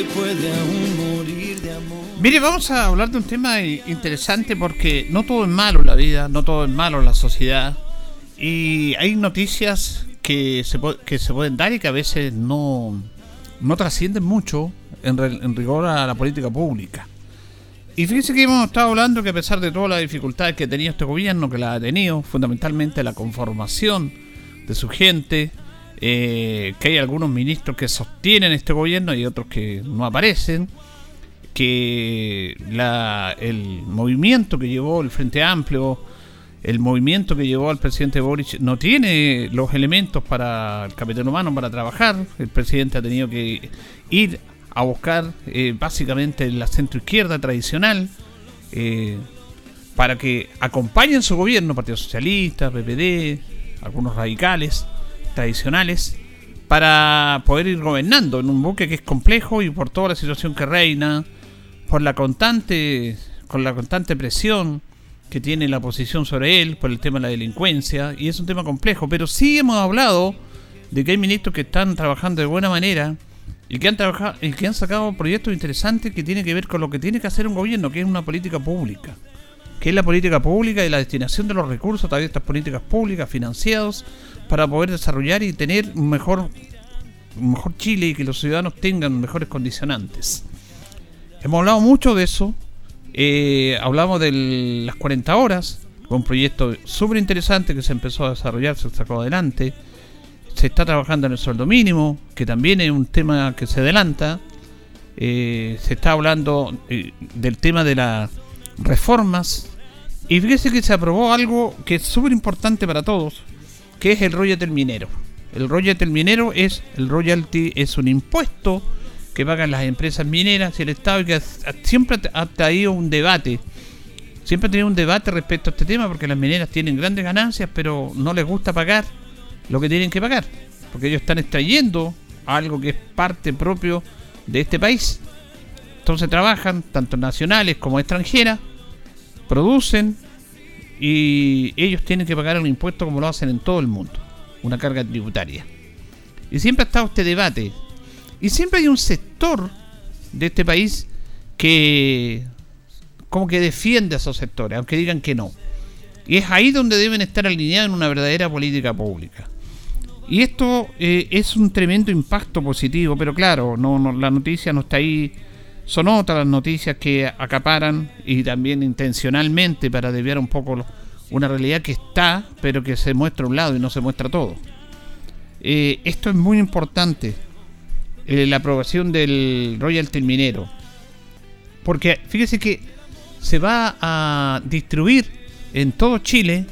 Se puede aún morir de amor. Mire, vamos a hablar de un tema interesante porque no todo es malo la vida, no todo es malo la sociedad. Y hay noticias que se, que se pueden dar y que a veces no, no trascienden mucho en, en rigor a la política pública. Y fíjense que hemos estado hablando que a pesar de todas las dificultades que ha tenido este gobierno, que la ha tenido, fundamentalmente la conformación de su gente, eh, que hay algunos ministros que sostienen este gobierno y otros que no aparecen, que la, el movimiento que llevó el Frente Amplio, el movimiento que llevó al presidente Boric no tiene los elementos para el capitán humano para trabajar. El presidente ha tenido que ir a buscar eh, básicamente la centro izquierda tradicional eh, para que acompañen su gobierno, Partido Socialista, PPD, algunos radicales tradicionales para poder ir gobernando en un buque que es complejo y por toda la situación que reina, por la constante, con la constante presión que tiene la oposición sobre él, por el tema de la delincuencia, y es un tema complejo, pero sí hemos hablado de que hay ministros que están trabajando de buena manera y que han trabajado y que han sacado proyectos interesantes que tienen que ver con lo que tiene que hacer un gobierno, que es una política pública, que es la política pública y la destinación de los recursos a través de estas políticas públicas financiados para poder desarrollar y tener un mejor, mejor Chile y que los ciudadanos tengan mejores condicionantes. Hemos hablado mucho de eso. Eh, hablamos de las 40 horas, un proyecto súper interesante que se empezó a desarrollar, se sacó adelante. Se está trabajando en el sueldo mínimo, que también es un tema que se adelanta. Eh, se está hablando eh, del tema de las reformas. Y fíjese que se aprobó algo que es súper importante para todos, ¿Qué es el royalty minero? El royalty minero es el royalty es un impuesto que pagan las empresas mineras y el Estado y que siempre ha traído un debate. Siempre ha tenido un debate respecto a este tema porque las mineras tienen grandes ganancias, pero no les gusta pagar lo que tienen que pagar, porque ellos están extrayendo algo que es parte propio de este país. Entonces trabajan, tanto nacionales como extranjeras, producen, y ellos tienen que pagar un impuesto como lo hacen en todo el mundo, una carga tributaria. Y siempre ha estado este debate. Y siempre hay un sector de este país que como que defiende a esos sectores, aunque digan que no. Y es ahí donde deben estar alineados en una verdadera política pública. Y esto eh, es un tremendo impacto positivo, pero claro, no, no, la noticia no está ahí son otras las noticias que acaparan y también intencionalmente para desviar un poco una realidad que está, pero que se muestra un lado y no se muestra todo. Eh, esto es muy importante, eh, la aprobación del royalty minero. Porque fíjese que se va a distribuir en todo Chile,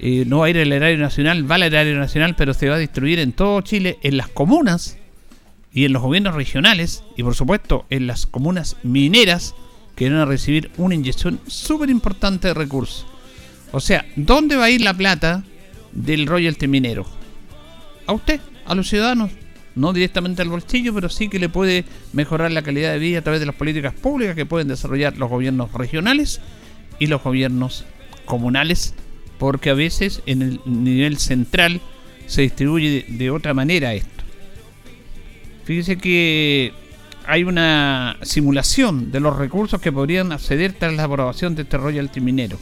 eh, no va a ir al erario nacional, va al erario nacional, pero se va a distribuir en todo Chile, en las comunas, y en los gobiernos regionales y por supuesto en las comunas mineras que van a recibir una inyección súper importante de recursos. O sea, ¿dónde va a ir la plata del royalty minero? A usted, a los ciudadanos, no directamente al bolsillo, pero sí que le puede mejorar la calidad de vida a través de las políticas públicas que pueden desarrollar los gobiernos regionales y los gobiernos comunales, porque a veces en el nivel central se distribuye de, otra manera esto. Fíjese que hay una simulación de los recursos que podrían acceder tras la aprobación de este royalty minero.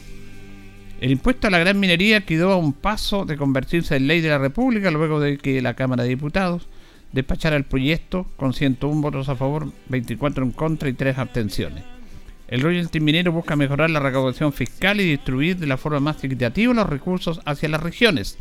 El impuesto a la gran minería quedó a un paso de convertirse en ley de la República luego de que la Cámara de Diputados despachara el proyecto con 101 votos a favor, 24 en contra y 3 abstenciones. El royalty minero busca mejorar la recaudación fiscal y distribuir de la forma más equitativa los recursos hacia las regiones.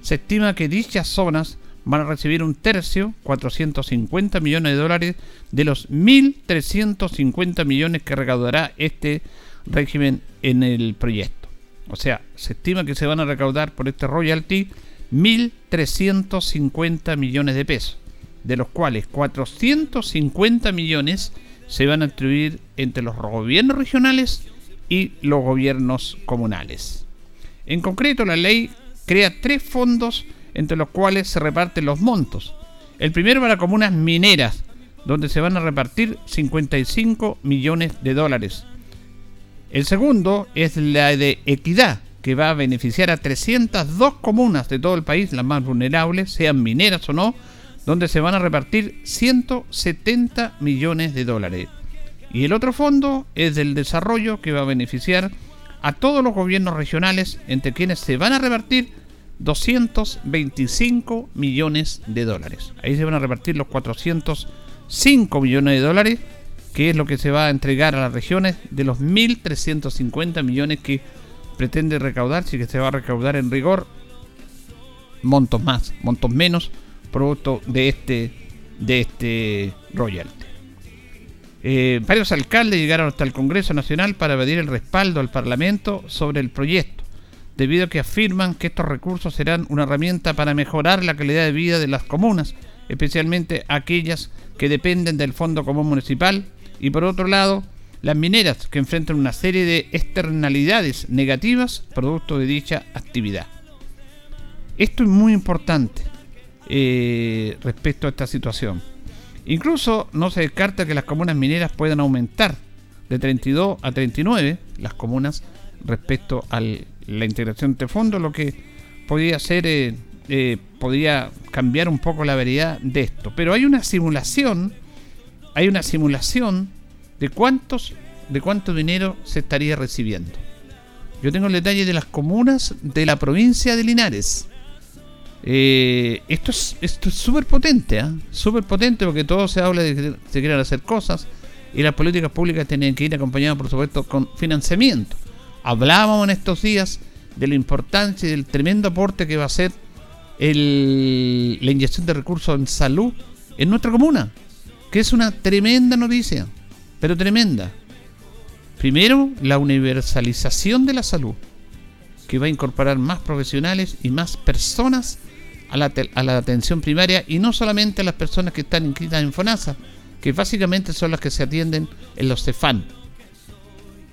Se estima que dichas zonas van a recibir un tercio, 450 millones de dólares, de los 1.350 millones que recaudará este régimen en el proyecto. O sea, se estima que se van a recaudar por este royalty 1.350 millones de pesos, de los cuales 450 millones se van a distribuir entre los gobiernos regionales y los gobiernos comunales. En concreto, la ley crea tres fondos entre los cuales se reparten los montos. El primero para comunas mineras, donde se van a repartir 55 millones de dólares. El segundo es la de equidad, que va a beneficiar a 302 comunas de todo el país, las más vulnerables, sean mineras o no, donde se van a repartir 170 millones de dólares. Y el otro fondo es del desarrollo, que va a beneficiar a todos los gobiernos regionales, entre quienes se van a repartir 225 millones de dólares. Ahí se van a repartir los 405 millones de dólares que es lo que se va a entregar a las regiones de los 1.350 millones que pretende recaudar, si que se va a recaudar en rigor montos más, montos menos, producto de este, de este royalty. Eh, varios alcaldes llegaron hasta el Congreso Nacional para pedir el respaldo al Parlamento sobre el proyecto, debido a que afirman que estos recursos serán una herramienta para mejorar la calidad de vida de las comunas, especialmente aquellas que dependen del Fondo Común Municipal y por otro lado, las mineras que enfrentan una serie de externalidades negativas producto de dicha actividad. Esto es muy importante eh, respecto a esta situación. Incluso no se descarta que las comunas mineras puedan aumentar de 32 a 39 las comunas respecto a la integración de fondo, lo que podría ser, eh, eh, cambiar un poco la variedad de esto. Pero hay una simulación hay una simulación de cuántos de cuánto dinero se estaría recibiendo. Yo tengo el detalle de las comunas de la provincia de Linares. Eh, esto es esto es súper potente, ¿eh? súper potente porque todo se habla de que se quieren hacer cosas y las políticas públicas tienen que ir acompañadas, por supuesto, con financiamiento. Hablábamos en estos días de la importancia y del tremendo aporte que va a ser la inyección de recursos en salud en nuestra comuna que es una tremenda noticia, pero tremenda. Primero, la universalización de la salud, que va a incorporar más profesionales y más personas a la, a la atención primaria y no solamente a las personas que están inscritas en FONASA, que básicamente son las que se atienden en los CEFAN,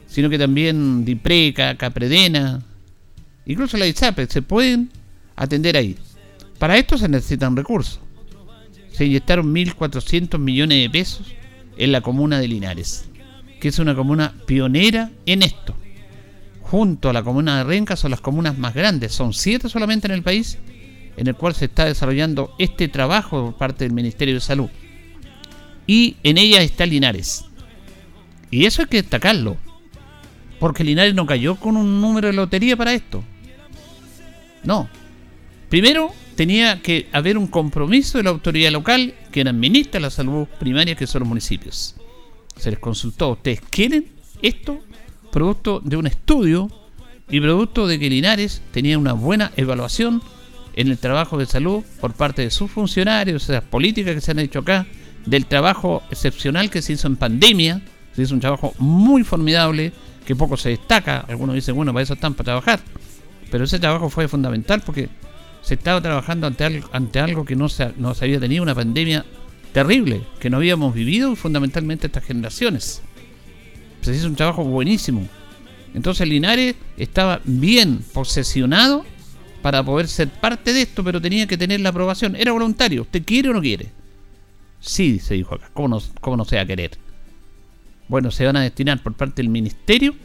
sino que también DIPRECA, CAPREDENA, incluso la ISAPE, se pueden atender ahí. Para esto se necesitan recursos se inyectaron 1.400 millones de pesos en la comuna de Linares, que es una comuna pionera en esto. Junto a la comuna de Renca son las comunas más grandes, son siete solamente en el país, en el cual se está desarrollando este trabajo por parte del Ministerio de Salud. Y en ella está Linares. Y eso hay que destacarlo, porque Linares no cayó con un número de lotería para esto. No. Primero, tenía que haber un compromiso de la autoridad local que administra la salud primaria, que son los municipios. Se les consultó, ¿ustedes quieren esto? Producto de un estudio y producto de que Linares tenía una buena evaluación en el trabajo de salud por parte de sus funcionarios, de las políticas que se han hecho acá, del trabajo excepcional que se hizo en pandemia, se hizo un trabajo muy formidable, que poco se destaca, algunos dicen, bueno, para eso están, para trabajar, pero ese trabajo fue fundamental porque se estaba trabajando ante algo, ante algo que no se, no se había tenido, una pandemia terrible, que no habíamos vivido fundamentalmente estas generaciones. Se hizo un trabajo buenísimo. Entonces Linares estaba bien posesionado para poder ser parte de esto, pero tenía que tener la aprobación. Era voluntario. ¿Usted quiere o no quiere? Sí, se dijo acá. ¿Cómo no, cómo no se va a querer? Bueno, se van a destinar por parte del ministerio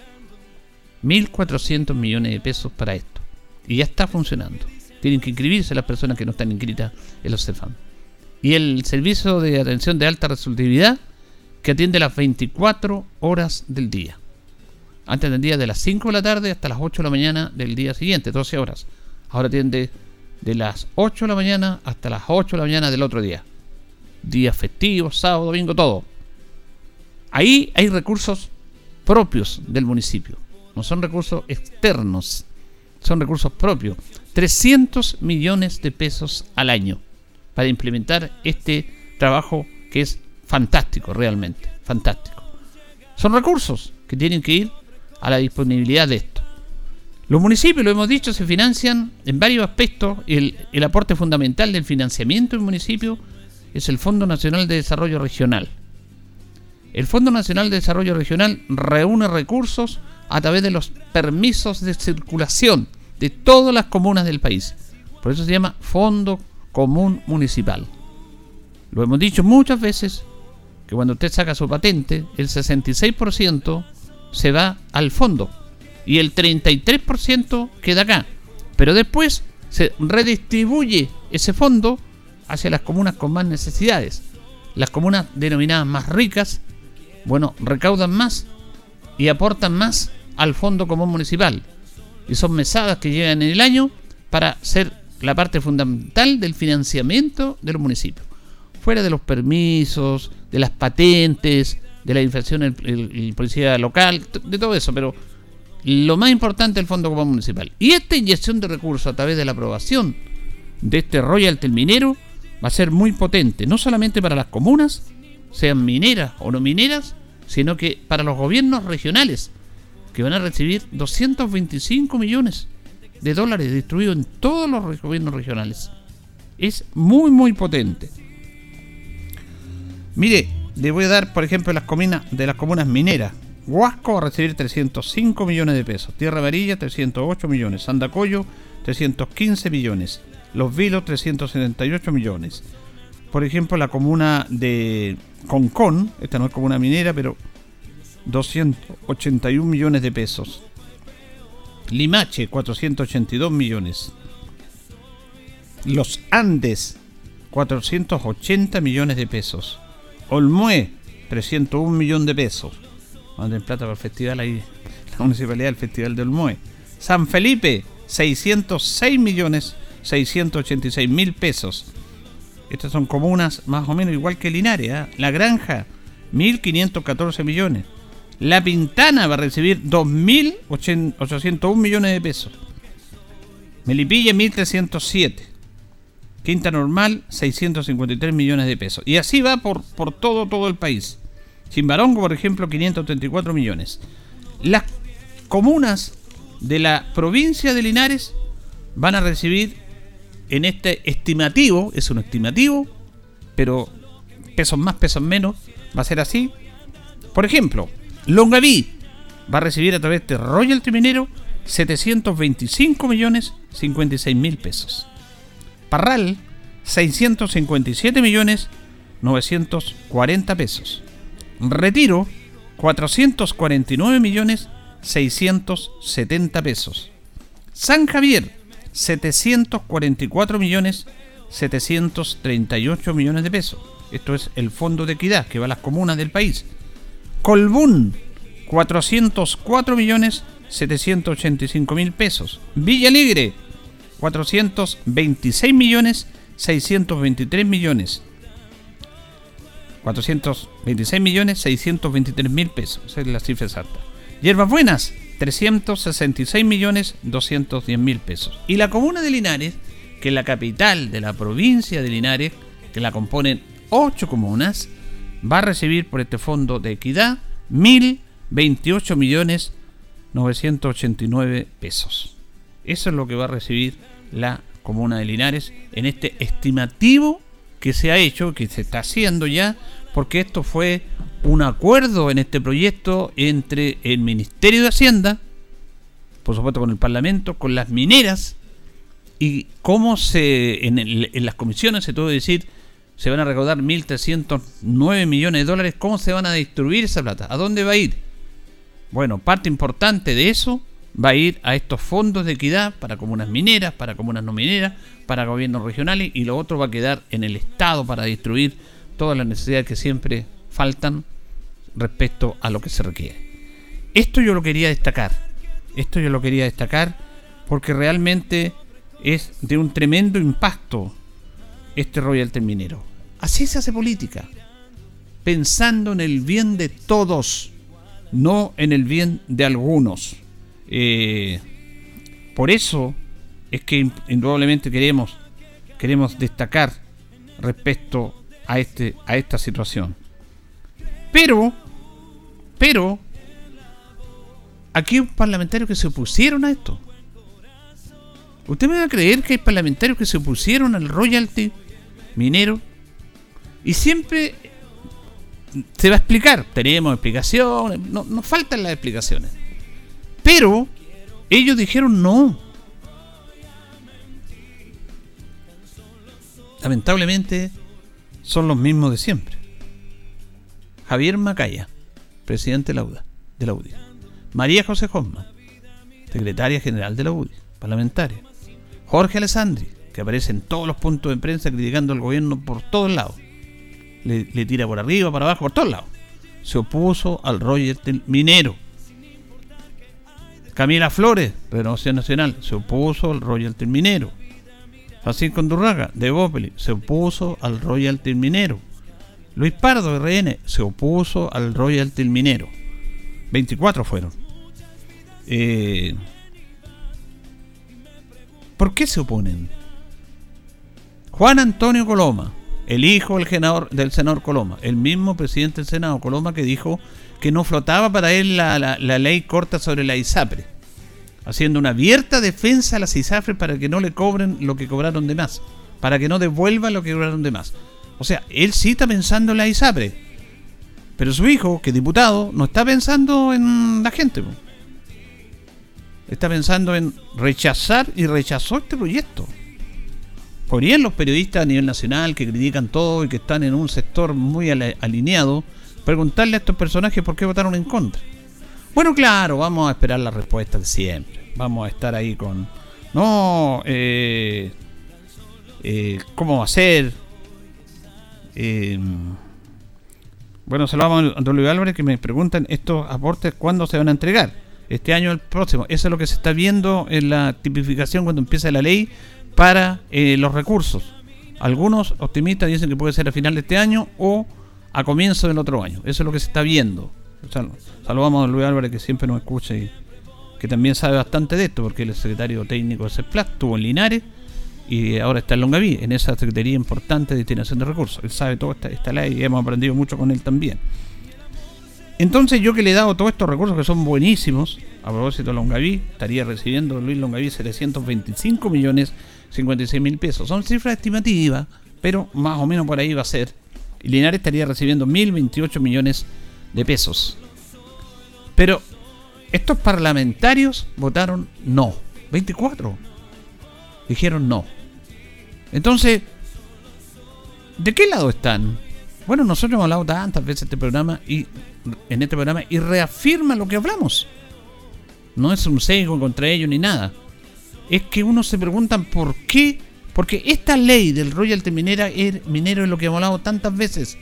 1.400 millones de pesos para esto. Y ya está funcionando. Tienen que inscribirse las personas que no están inscritas en los CEFAM. Y el servicio de atención de alta resolutividad que atiende las 24 horas del día. Antes atendía de las 5 de la tarde hasta las 8 de la mañana del día siguiente, 12 horas. Ahora atiende de las 8 de la mañana hasta las 8 de la mañana del otro día. Días festivos, sábado, domingo, todo. Ahí hay recursos propios del municipio. No son recursos externos, son recursos propios. 300 millones de pesos al año para implementar este trabajo que es fantástico, realmente, fantástico. Son recursos que tienen que ir a la disponibilidad de esto. Los municipios, lo hemos dicho, se financian en varios aspectos. El, el aporte fundamental del financiamiento del municipio es el Fondo Nacional de Desarrollo Regional. El Fondo Nacional de Desarrollo Regional reúne recursos a través de los permisos de circulación de todas las comunas del país. Por eso se llama Fondo Común Municipal. Lo hemos dicho muchas veces, que cuando usted saca su patente, el 66% se va al fondo y el 33% queda acá. Pero después se redistribuye ese fondo hacia las comunas con más necesidades. Las comunas denominadas más ricas, bueno, recaudan más y aportan más al fondo común municipal. Y son mesadas que llegan en el año para ser la parte fundamental del financiamiento de los municipios. Fuera de los permisos, de las patentes, de la infracción en policía local, de todo eso, pero lo más importante el Fondo Común Municipal. Y esta inyección de recursos a través de la aprobación de este royalty minero va a ser muy potente, no solamente para las comunas, sean mineras o no mineras, sino que para los gobiernos regionales, que van a recibir 225 millones de dólares distribuidos en todos los gobiernos regionales. Es muy, muy potente. Mire, le voy a dar, por ejemplo, las comunas de las comunas mineras. Huasco va a recibir 305 millones de pesos. Tierra Amarilla, 308 millones. Sandacoyo, 315 millones. Los Vilos, 378 millones. Por ejemplo, la comuna de Concón, esta no es comuna minera, pero 281 millones de pesos. Limache, 482 millones. Los Andes, 480 millones de pesos. Olmué, 301 millones de pesos. Manden plata para el festival ahí, la municipalidad del Festival de Olmué. San Felipe, 606 millones 686 mil pesos. Estas son comunas más o menos igual que Linares. ¿eh? La Granja, 1.514 millones. La Pintana va a recibir 2.801 millones de pesos. Melipilla 1.307. Quinta Normal 653 millones de pesos. Y así va por, por todo, todo el país. Chimbarongo, por ejemplo, 534 millones. Las comunas de la provincia de Linares van a recibir en este estimativo, es un estimativo, pero pesos más, pesos menos, va a ser así. Por ejemplo, Longaví va a recibir a través de Royalty Minero 725 millones 56 mil pesos. Parral 657 millones 940 pesos. Retiro 449 millones 670 pesos. San Javier 744 millones 738 millones de pesos. Esto es el fondo de equidad que va a las comunas del país. Colbún, 404 millones 785 mil pesos. Villa Alegre, 426 millones 623 millones. 426 millones 623 mil pesos. Esa es la cifra exacta. Hierbas Buenas, 366 millones 210 mil pesos. Y la comuna de Linares, que es la capital de la provincia de Linares, que la componen 8 comunas, va a recibir por este fondo de equidad 1.028 millones 989 pesos. Eso es lo que va a recibir la comuna de Linares en este estimativo que se ha hecho, que se está haciendo ya, porque esto fue un acuerdo en este proyecto entre el Ministerio de Hacienda, por supuesto con el Parlamento, con las mineras y cómo se en, en las comisiones se tuvo que decir se van a recaudar 1.309 millones de dólares, ¿cómo se van a distribuir esa plata? ¿A dónde va a ir? Bueno, parte importante de eso va a ir a estos fondos de equidad para comunas mineras, para comunas no mineras, para gobiernos regionales y lo otro va a quedar en el Estado para distribuir todas las necesidades que siempre faltan respecto a lo que se requiere. Esto yo lo quería destacar. Esto yo lo quería destacar porque realmente es de un tremendo impacto este royalty minero. Así se hace política. Pensando en el bien de todos, no en el bien de algunos. Eh, por eso es que indudablemente queremos, queremos destacar respecto a, este, a esta situación. Pero, pero, aquí hay parlamentarios que se opusieron a esto. ¿Usted me va a creer que hay parlamentarios que se opusieron al royalty minero? Y siempre se va a explicar. Tenemos explicaciones, no, nos faltan las explicaciones. Pero ellos dijeron no. Lamentablemente son los mismos de siempre. Javier Macaya, presidente de la, UDA, de la UDI. María José Hosman, secretaria general de la UDI, parlamentaria. Jorge Alessandri, que aparece en todos los puntos de prensa criticando al gobierno por todos lados. Le, tira por arriba, para abajo, por todos lados. Se opuso al royalty minero. Camila Flores, Renovación Nacional, se opuso al royalty minero. Francisco Andurraga, de Bopeli, se opuso al royalty minero. Luis Pardo, RN, se opuso al royalty minero. 24 fueron. Eh, ¿Por qué se oponen? Juan Antonio Coloma, el hijo del, senador, del senador Coloma, el mismo presidente del Senado Coloma que dijo que no flotaba para él la, ley corta sobre la ISAPRE, haciendo una abierta defensa a las ISAPRE para que no le cobren lo que cobraron de más, para que no devuelvan lo que cobraron de más. O sea, él sí está pensando en la ISAPRE. Pero su hijo, que es diputado, no está pensando en la gente. Está pensando en rechazar y rechazó este proyecto. Podrían los periodistas a nivel nacional que critican todo y que están en un sector muy alineado preguntarle a estos personajes por qué votaron en contra. Bueno, claro, vamos a esperar la respuesta de siempre. Vamos a estar ahí con... No, eh, eh, ¿cómo va a ser? Eh, bueno, saludamos a don Luis Álvarez que me preguntan estos aportes cuándo se van a entregar. Este año o el próximo. Eso es lo que se está viendo en la tipificación cuando empieza la ley para eh, los recursos. Algunos optimistas dicen que puede ser a final de este año o a comienzo del otro año. Eso es lo que se está viendo. saludamos a don Luis Álvarez que siempre nos escucha y que también sabe bastante de esto porque él es secretario técnico de CEPLAS, estuvo en Linares y ahora está en Longaví, en esa Secretaría importante de Destinación de Recursos. Él sabe toda esta, esta ley y hemos aprendido mucho con él también. Entonces yo que le he dado todos estos recursos que son buenísimos, a propósito de Longaví, estaría recibiendo Luis Longaví 725 millones 56 mil pesos. Son cifras estimativas, pero más o menos por ahí va a ser. Y Linares estaría recibiendo 1028 millones de pesos. Pero estos parlamentarios votaron no. 24 dijeron no. Entonces, ¿de qué lado están? Bueno, nosotros hemos hablado tantas veces este programa y en este programa y reafirma lo que hablamos. No es un sesgo contra ellos ni nada. Es que uno se pregunta por qué. Porque esta ley del royalty minera, minero es lo que hemos hablado tantas veces.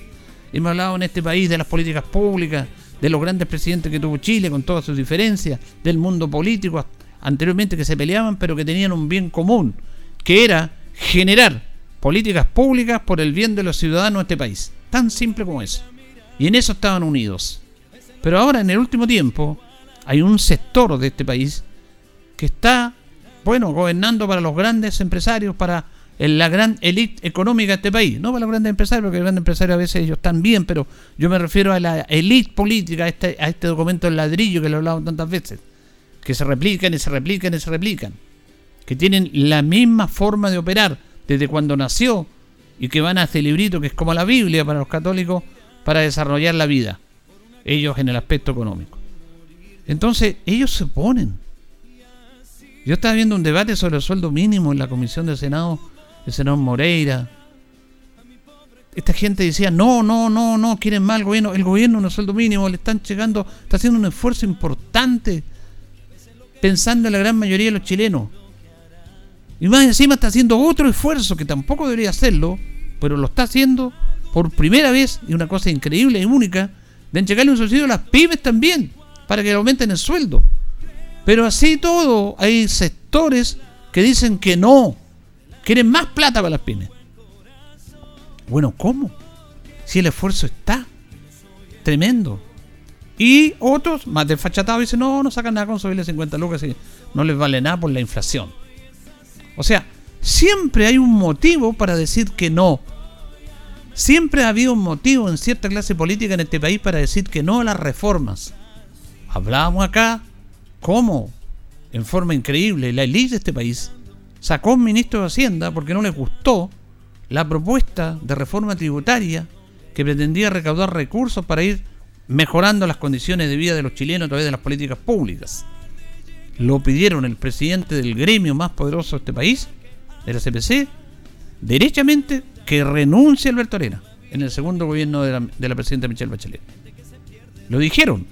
Hemos hablado en este país de las políticas públicas, de los grandes presidentes que tuvo Chile con todas sus diferencias, del mundo político anteriormente que se peleaban, pero que tenían un bien común, que era generar políticas públicas por el bien de los ciudadanos de este país. Tan simple como eso. Y en eso estaban unidos. Pero ahora, en el último tiempo, hay un sector de este país que está, bueno, gobernando para los grandes empresarios, para la gran élite económica de este país. No para los grandes empresarios, porque los grandes empresarios a veces ellos están bien, pero yo me refiero a la élite política, a este, a este documento del ladrillo que lo he hablado tantas veces que se replican y se replican y se replican, que tienen la misma forma de operar desde cuando nació y que van a este librito que es como la Biblia para los católicos para desarrollar la vida, ellos en el aspecto económico. Entonces, ellos se oponen. Yo estaba viendo un debate sobre el sueldo mínimo en la comisión del Senado, el senador Moreira. Esta gente decía, no, no, no, no, quieren más el gobierno. El gobierno no sueldo mínimo, le están llegando, está haciendo un esfuerzo importante pensando en la gran mayoría de los chilenos. Y más encima está haciendo otro esfuerzo que tampoco debería hacerlo, pero lo está haciendo por primera vez, y una cosa increíble y única, de entregarle un subsidio a las pymes también, para que aumenten el sueldo. Pero así todo, hay sectores que dicen que no, quieren más plata para las pymes. Bueno, ¿cómo? Si el esfuerzo está tremendo. Y otros, más desfachatados, dicen, no, no sacan nada con subirle 50 lucas y no les vale nada por la inflación. O sea, siempre hay un motivo para decir que no. Siempre ha habido un motivo en cierta clase política en este país para decir que no a las reformas. Hablábamos acá cómo, en forma increíble, la élite de este país sacó un ministro de Hacienda porque no les gustó la propuesta de reforma tributaria que pretendía recaudar recursos para ir mejorando las condiciones de vida de los chilenos a través de las políticas públicas. Lo pidieron el presidente del gremio más poderoso de este país, de la CPC, derechamente que renuncie Alberto Arena en el segundo gobierno de la, de la presidenta Michelle Bachelet. Lo dijeron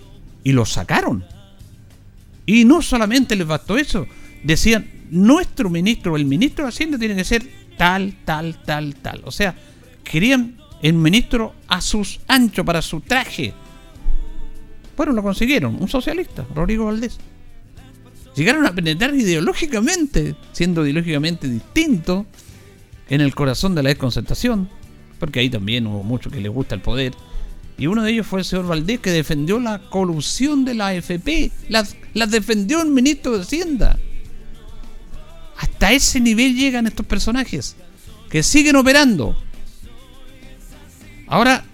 y lo sacaron. Y no solamente les bastó eso, decían, nuestro ministro el ministro de Hacienda tiene que ser tal, tal, tal, tal. O sea, querían el ministro a sus anchos para su traje. Bueno, lo consiguieron, un socialista, Rodrigo Valdés. Llegaron a penetrar ideológicamente, siendo ideológicamente distinto en el corazón de la desconcertación, porque ahí también hubo mucho que les gusta el poder y uno de ellos fue el señor Valdés que defendió la colusión de la AFP. Las, las defendió el ministro de Hacienda. Hasta ese nivel llegan estos personajes. Que siguen operando. Ahora,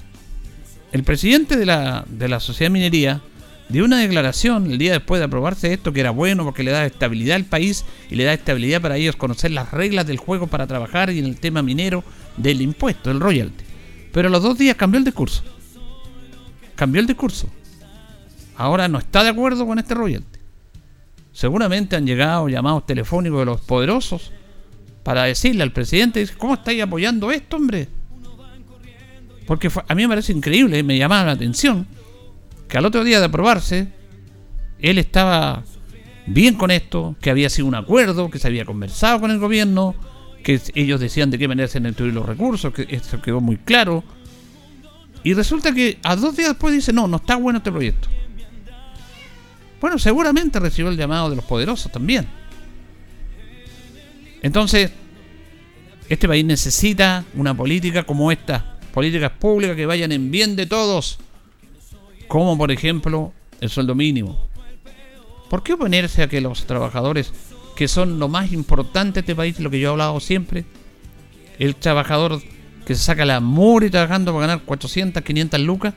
el presidente de la, de la Sociedad Minería dio una declaración el día después de aprobarse esto que era bueno porque le da estabilidad al país y le da estabilidad para ellos conocer las reglas del juego para trabajar y en el tema minero del impuesto, del royalty. Pero a los dos días cambió el discurso cambió el discurso. Ahora no está de acuerdo con este royalty. Seguramente han llegado llamados telefónicos de los poderosos para decirle al presidente, ¿cómo estáis apoyando esto, hombre? Porque a mí me parece increíble, me llamaba la atención, que al otro día de aprobarse, él estaba bien con esto, que había sido un acuerdo, que se había conversado con el gobierno, que ellos decían de qué manera se distribuir los recursos, que esto quedó muy claro, y resulta que a dos días después dice, no, no está bueno este proyecto. Bueno, seguramente recibió el llamado de los poderosos también. Entonces, este país necesita una política como esta, políticas públicas que vayan en bien de todos, como por ejemplo el sueldo mínimo. ¿Por qué oponerse a que los trabajadores, que son lo más importante de este país, lo que yo he hablado siempre, el trabajador que se saca la mure trabajando para ganar 400, 500 lucas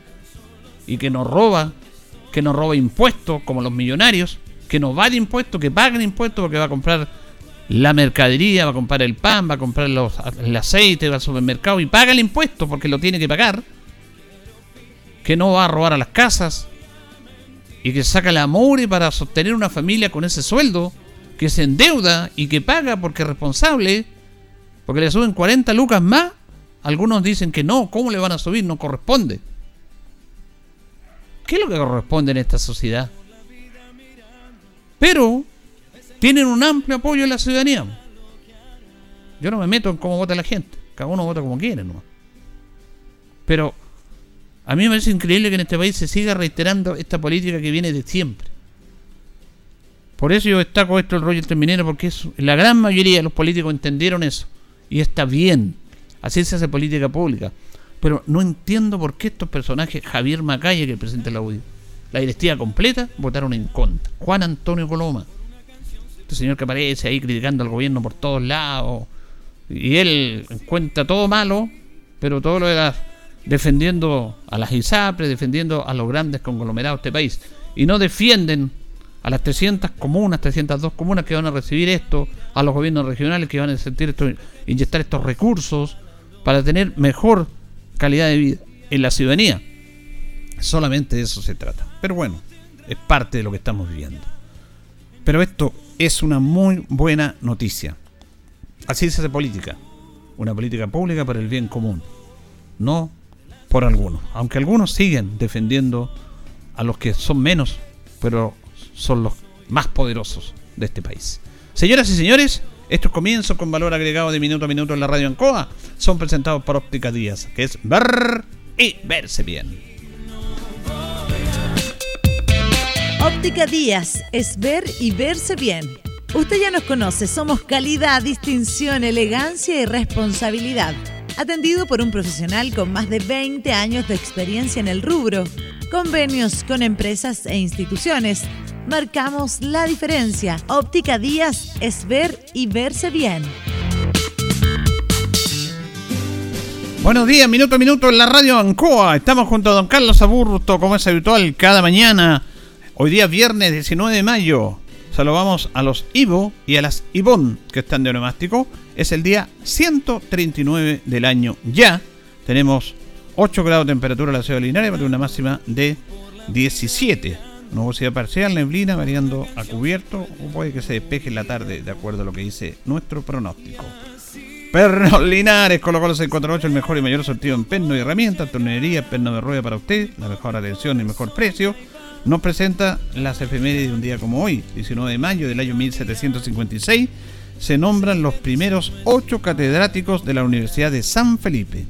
y que nos roba, que nos roba impuestos como los millonarios, que nos va de impuestos, que pagan impuestos porque va a comprar la mercadería, va a comprar el pan, va a comprar los, el aceite, va al supermercado y paga el impuesto porque lo tiene que pagar, que no va a robar a las casas y que saca la mure para sostener una familia con ese sueldo, que se endeuda y que paga porque es responsable, porque le suben 40 lucas más algunos dicen que no, ¿cómo le van a subir? No corresponde. ¿Qué es lo que corresponde en esta sociedad? Pero tienen un amplio apoyo en la ciudadanía. Yo no me meto en cómo vota la gente. Cada uno vota como quiere, ¿no? Pero a mí me parece increíble que en este país se siga reiterando esta política que viene de siempre. Por eso yo destaco esto del rollo minero, porque la gran mayoría de los políticos entendieron eso. Y está bien. Así se hace política pública. Pero no entiendo por qué estos personajes, Javier Macaya, que presenta la UDI, la directiva completa, votaron en contra. Juan Antonio Coloma, este señor que aparece ahí criticando al gobierno por todos lados, y él encuentra todo malo, pero todo lo era defendiendo a las ISAPRE, defendiendo a los grandes conglomerados de este país. Y no defienden a las 300 comunas, 302 comunas que van a recibir esto, a los gobiernos regionales que van a sentir esto, inyectar estos recursos, para tener mejor calidad de vida en la ciudadanía. Solamente de eso se trata. Pero bueno, es parte de lo que estamos viviendo. Pero esto es una muy buena noticia. Así se hace política. Una política pública para el bien común. No por algunos. Aunque algunos siguen defendiendo a los que son menos, pero son los más poderosos de este país. Señoras y señores, estos comienzos con valor agregado de minuto a minuto en la radio Ancoa son presentados por Óptica Díaz, que es ver y verse bien. Óptica Díaz es ver y verse bien. Usted ya nos conoce, somos calidad, distinción, elegancia y responsabilidad. Atendido por un profesional con más de 20 años de experiencia en el rubro. Convenios con empresas e instituciones. Marcamos la diferencia. Óptica Díaz es ver y verse bien. Buenos días, minuto a minuto en la radio Ancoa. Estamos junto a don Carlos Aburto, como es habitual, cada mañana Hoy día viernes 19 de mayo. Saludamos a los Ivo y a las Ivonne que están de onomástico. Es el día 139 del año ya. Tenemos 8 grados de temperatura en la ciudad de Linares, para una máxima de 17. Nubosidad parcial, neblina, variando a cubierto, o puede que se despeje en la tarde, de acuerdo a lo que dice nuestro pronóstico. Pernos Linares, colocó los 648, el mejor y mayor sortido en perno y herramientas, tornería, perno de rueda para usted, la mejor atención y mejor precio nos presenta las efemérides de un día como hoy, 19 de mayo del año 1756, se nombran los primeros ocho catedráticos de la Universidad de San Felipe.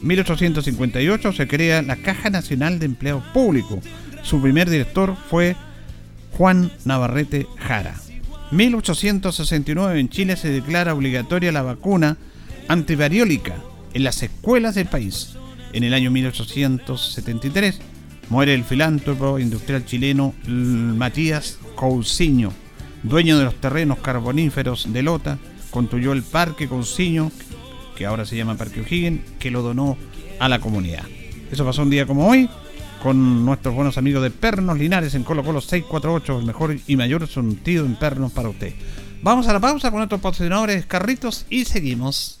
1858 se crea la Caja Nacional de Empleados Públicos. Su primer director fue Juan Navarrete Jara. 1869 en Chile se declara obligatoria la vacuna antivariólica en las escuelas del país. En el año 1873 Muere el filántropo industrial chileno Matías Cousiño, dueño de los terrenos carboníferos de Lota, construyó el Parque Cousiño, que ahora se llama Parque O'Higgins, que lo donó a la comunidad. Eso pasó un día como hoy, con nuestros buenos amigos de Pernos Linares en Colo Colo 648, el mejor y mayor sentido en pernos para usted. Vamos a la pausa con nuestros patrocinadores Carritos y seguimos.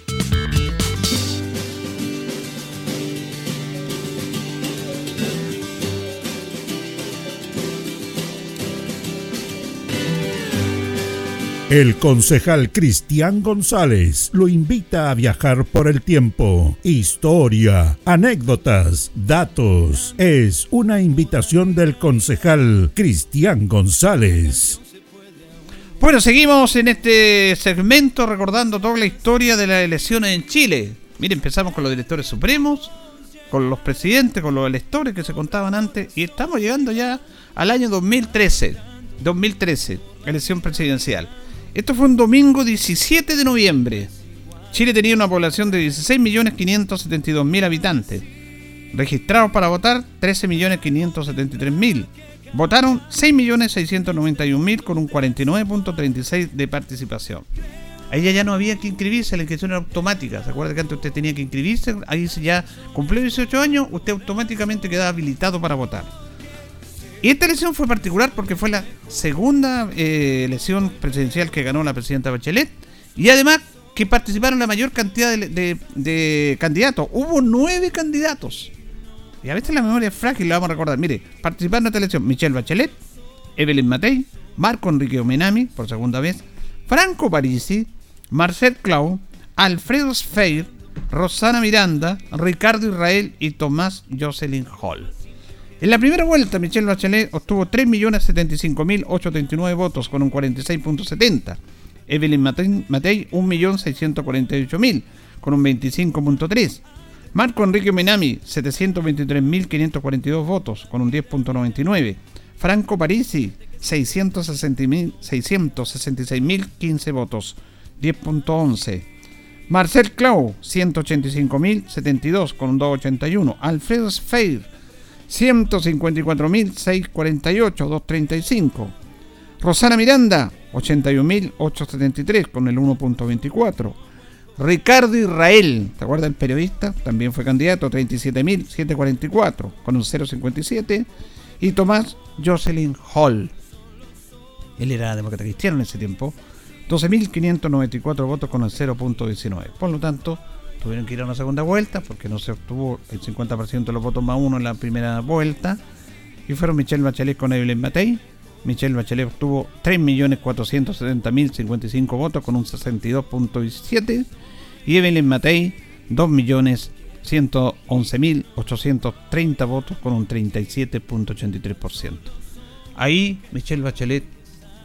El concejal Cristian González lo invita a viajar por el tiempo. Historia, anécdotas, datos. Es una invitación del concejal Cristian González. Bueno, seguimos en este segmento recordando toda la historia de las elecciones en Chile. Mire, empezamos con los directores supremos, con los presidentes, con los electores que se contaban antes, y estamos llegando ya al año 2013. 2013, elección presidencial. Esto fue un domingo 17 de noviembre. Chile tenía una población de 16.572.000 habitantes. Registrados para votar 13.573.000. Votaron 6.691.000 con un 49.36 de participación. Ahí ya no había que inscribirse, la inscripción era automática. ¿Se acuerda que antes usted tenía que inscribirse? Ahí ya cumplió 18 años, usted automáticamente quedaba habilitado para votar. Y esta elección fue particular porque fue la segunda eh, elección presidencial que ganó la presidenta Bachelet. Y además que participaron la mayor cantidad de, candidatos. Hubo nueve candidatos. Y a veces la memoria es frágil, la vamos a recordar. Mire, participaron en esta elección Michelle Bachelet, Evelyn Matei, Marco Enrique Omenami, por segunda vez, Franco Parisi, Marcel Clau, Alfredo Sfeir, Rosana Miranda, Ricardo Israel y Tomás Jocelyn Hall. En la primera vuelta, Michelle Bachelet obtuvo 3.075.839 votos con un 46.70. Evelyn Matei, 1.648.000 con un 25.3. Marco Enrique Menami, 723.542 votos, con un 10.99. Franco Parisi, 666.015 votos, 10.11. Marcel Clau, 185.072, con un 2.81. Alfredo Sfeir, 154.648, 2.35. Rosana Miranda, 81.873, con el 1.24. Ricardo Israel, ¿te acuerdas el periodista? También fue candidato, 37.744 con un 0.57. Y Tomás Jocelyn Hall, él era demócrata cristiano en ese tiempo, 12.594 votos con el 0.19. Por lo tanto, tuvieron que ir a una segunda vuelta porque no se obtuvo el 50% de los votos más uno en la primera vuelta. Y fueron Michelle Bachelet con Evelyn Matei. Michelle Bachelet obtuvo 3.470.055 votos con un 62.17 y Evelyn Matei 2.111.830 votos con un 37.83%. Ahí Michelle Bachelet,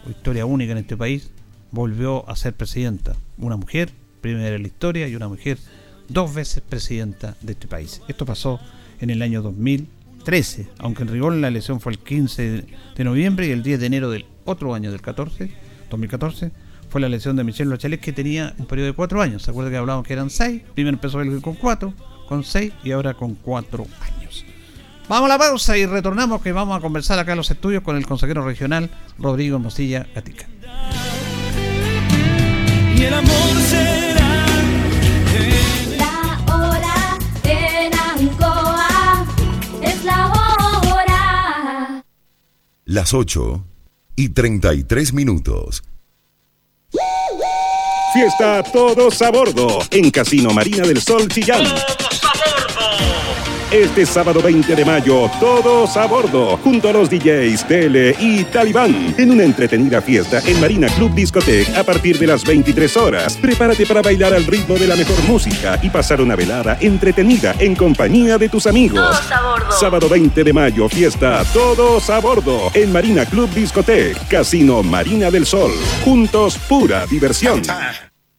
historia única en este país, volvió a ser presidenta. Una mujer, primera en la historia, y una mujer dos veces presidenta de este país. Esto pasó en el año 2013, aunque en rigor la elección fue el 15 de noviembre y el 10 de enero del otro año, del 14, 2014 fue la elección de Michelle Bachelet que tenía un periodo de cuatro años. ¿Se acuerda que hablábamos que eran seis? Primero empezó él con cuatro, con seis y ahora con cuatro años. Vamos a la pausa y retornamos que vamos a conversar acá en los estudios con el consejero regional Rodrigo Mosilla Gatica. Y el amor será Las 8 y 33 minutos. Fiesta Todos a Bordo en Casino Marina del Sol Chillán. Este sábado 20 de mayo, todos a bordo, junto a los DJs Tele y Talibán, en una entretenida fiesta en Marina Club Discotec a partir de las 23 horas. Prepárate para bailar al ritmo de la mejor música y pasar una velada entretenida en compañía de tus amigos. Todos a bordo. Sábado 20 de mayo, fiesta Todos a bordo en Marina Club Discotec, Casino Marina del Sol. Juntos, pura diversión.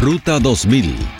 Ruta 2000,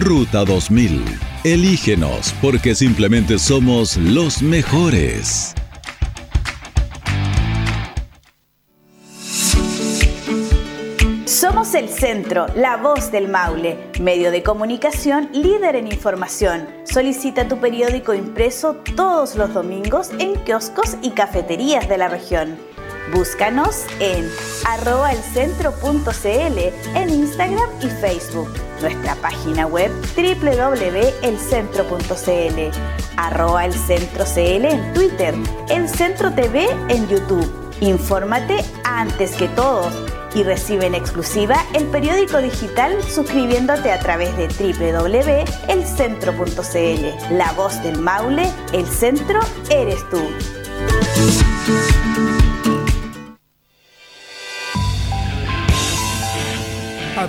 Ruta 2000. Elígenos porque simplemente somos los mejores. Somos el centro, la voz del Maule, medio de comunicación líder en información. Solicita tu periódico impreso todos los domingos en kioscos y cafeterías de la región. Búscanos en arroba elcentro.cl en Instagram y Facebook. Nuestra página web www.elcentro.cl arroba elcentro.cl en Twitter, El Centro TV en YouTube. Infórmate antes que todos y recibe en exclusiva el periódico digital suscribiéndote a través de www.elcentro.cl. La voz del Maule, el centro eres tú.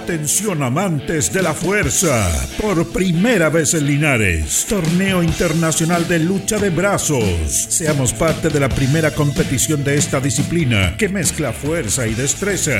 Atención amantes de la fuerza. Por primera vez en Linares, torneo internacional de lucha de brazos. Seamos parte de la primera competición de esta disciplina que mezcla fuerza y destreza.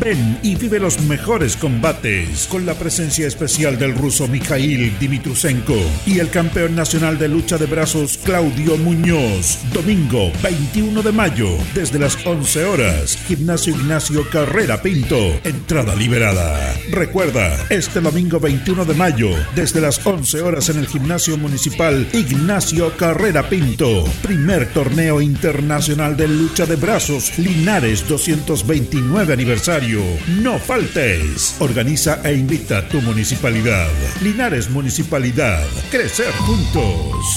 Ven y vive los mejores combates con la presencia especial del ruso Mikhail Dimitrusenko y el campeón nacional de lucha de brazos Claudio Muñoz. Domingo 21 de mayo, desde las 11 horas, Gimnasio Ignacio Carrera Pinto. Entrada liberada. Recuerda, este domingo 21 de mayo, desde las 11 horas en el Gimnasio Municipal Ignacio Carrera Pinto, primer torneo internacional de lucha de brazos Linares 229 aniversario. No faltes. Organiza e invita a tu municipalidad. Linares Municipalidad. Crecer juntos.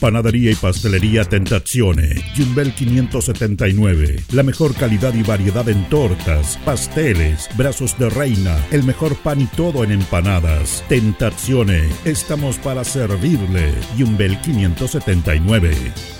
Panadería y pastelería Tentazione, Yumbel 579. La mejor calidad y variedad en tortas, pasteles, brazos de reina, el mejor pan y todo en empanadas. Tentazione, estamos para servirle. Yumbel 579.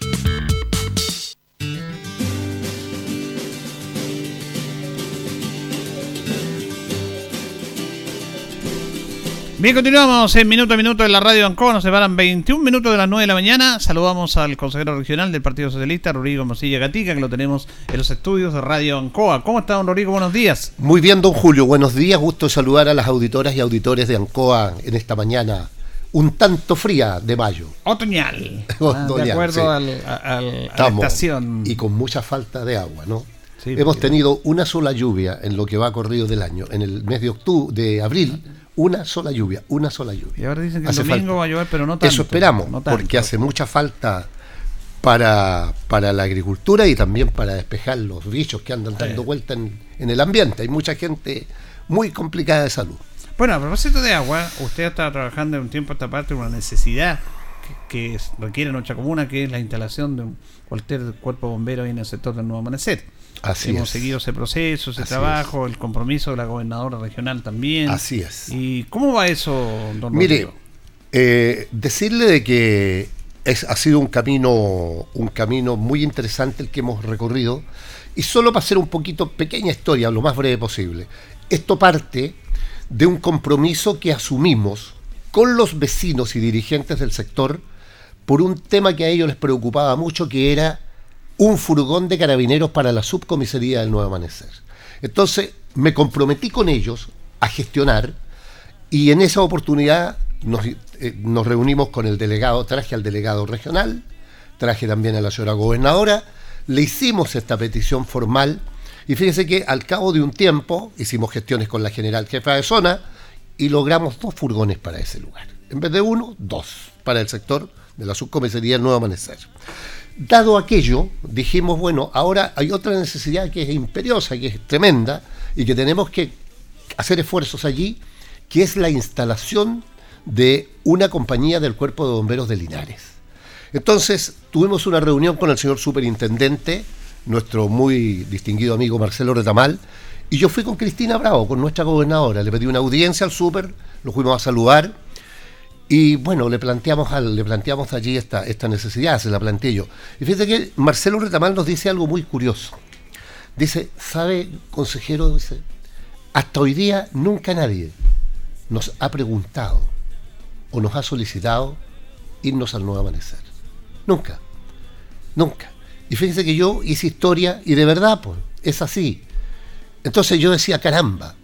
Bien, continuamos en minuto a minuto en la radio Ancoa. Nos separan 21 minutos de las 9 de la mañana. Saludamos al consejero regional del Partido Socialista, Rodrigo Mosilla Gatica, que lo tenemos en los estudios de Radio Ancoa. ¿Cómo está, don Rodrigo? Buenos días. Muy bien, don Julio. Buenos días. Gusto saludar a las auditoras y auditores de Ancoa en esta mañana un tanto fría de mayo. Otoñal. Otoñal, Ah, de acuerdo sí. al- al- a la estación. Y con mucha falta de agua, ¿no? Sí, Hemos tenido una sola lluvia en lo que va corrido del año. En el mes de octubre, de abril, una sola lluvia, una sola lluvia. Y ahora dicen que Hace el domingo falta. va a llover, pero no tanto. Eso esperamos, no tanto. porque hace mucha falta para, para la agricultura y también para despejar los bichos que andan dando vuelta en, en el ambiente. Hay mucha gente muy complicada de salud. Bueno, a propósito de agua, usted está trabajando en un tiempo a esta parte una necesidad que, requiere nuestra comuna, que es la instalación de un cualquier cuerpo bombero ahí en el sector del Nuevo Amanecer. Así Hemos es. seguido ese proceso, ese Así trabajo, el compromiso de la gobernadora regional también. Así es. ¿Y cómo va eso, don Mire, eh, decirle de que es, ha sido un camino, un camino muy interesante el que hemos recorrido. Y solo para hacer un poquito pequeña historia, lo más breve posible. Esto parte de un compromiso que asumimos con los vecinos y dirigentes del sector por un tema que a ellos les preocupaba mucho, que era un furgón de carabineros para la subcomisaría del Nuevo Amanecer. Entonces me comprometí con ellos a gestionar y en esa oportunidad nos, eh, reunimos con el delegado, traje al delegado regional, traje también a la señora gobernadora, le hicimos esta petición formal y fíjese que al cabo de un tiempo hicimos gestiones con la general jefa de zona y logramos dos furgones para ese lugar. En vez de uno, dos para el sector de la subcomisaría Nuevo Amanecer. Dado aquello, dijimos, bueno, ahora hay otra necesidad que es imperiosa, que es tremenda, y que tenemos que hacer esfuerzos allí, que es la instalación de una compañía del Cuerpo de Bomberos de Linares. Entonces, tuvimos una reunión con el señor superintendente, nuestro muy distinguido amigo Marcelo Retamal, y yo fui con Cristina Bravo, con nuestra gobernadora, le pedí una audiencia al súper, lo fuimos a saludar, y bueno, le planteamos, al- le planteamos allí esta, esta necesidad, se la planteé yo. Y fíjate que Marcelo Retamal nos dice algo muy curioso. Dice, ¿sabe, consejero? Dice, hasta hoy día nunca nadie nos ha preguntado o nos ha solicitado irnos al nuevo amanecer. Nunca. Nunca. Y fíjese que yo hice historia y de verdad, pues, es así. Entonces yo decía, caramba,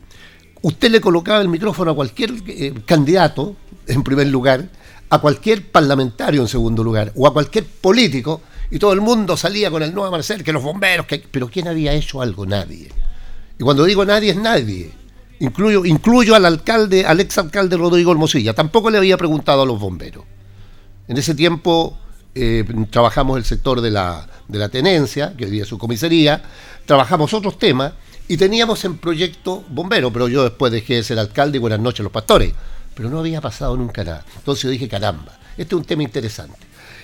usted le colocaba el micrófono a cualquier eh, candidato, en primer lugar, a cualquier parlamentario en segundo lugar, o a cualquier político, y todo el mundo salía con el nuevo amanecer, que los bomberos, que... pero ¿quién había hecho algo? Nadie. Y cuando digo nadie es nadie. Incluyo, incluyo al alcalde, al exalcalde Rodrigo Hermosilla. Tampoco le había preguntado a los bomberos. En ese tiempo eh, trabajamos el sector de la, de la tenencia, que hoy día es su comisaría, trabajamos otros temas y teníamos en proyecto bombero, pero yo después dejé de ser alcalde y buenas noches los pastores. Pero no había pasado nunca nada. Entonces yo dije, caramba, este es un tema interesante.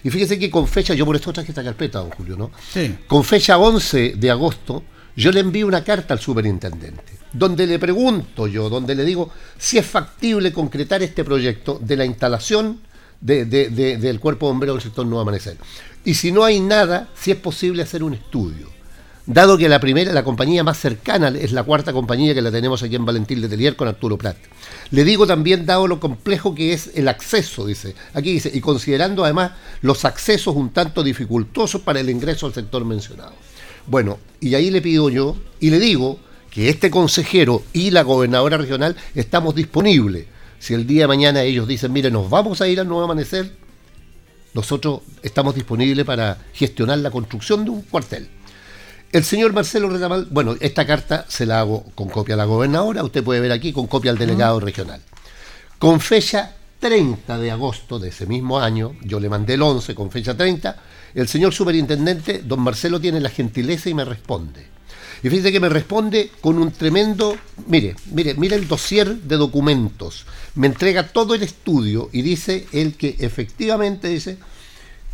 Y fíjese que con fecha, yo por esto traje esta carpeta, don Julio, ¿no? Sí. Con fecha 11 de agosto, yo le envío una carta al superintendente, donde le pregunto yo, donde le digo si es factible concretar este proyecto de la instalación de- de- de- del cuerpo bombero del sector Nuevo Amanecer. Y si no hay nada, si es posible hacer un estudio. Dado que la primera, la compañía más cercana es la cuarta compañía que la tenemos aquí en Valentín de Telier con Arturo Prat. Le digo también, dado lo complejo que es el acceso, dice, aquí dice, y considerando además los accesos un tanto dificultosos para el ingreso al sector mencionado. Bueno, y ahí le pido yo, y le digo que este consejero y la gobernadora regional estamos disponibles. Si el día de mañana ellos dicen, mire, nos vamos a ir al nuevo amanecer, nosotros estamos disponibles para gestionar la construcción de un cuartel. El señor Marcelo Retamal, bueno, esta carta se la hago con copia a la gobernadora, usted puede ver aquí, con copia al delegado regional. Con fecha 30 de agosto de ese mismo año, yo le mandé el 11 con fecha 30, el señor superintendente, don Marcelo, tiene la gentileza y me responde. Y fíjese que me responde con un tremendo, mire, mire, mire el dossier de documentos. Me entrega todo el estudio y dice él que efectivamente dice,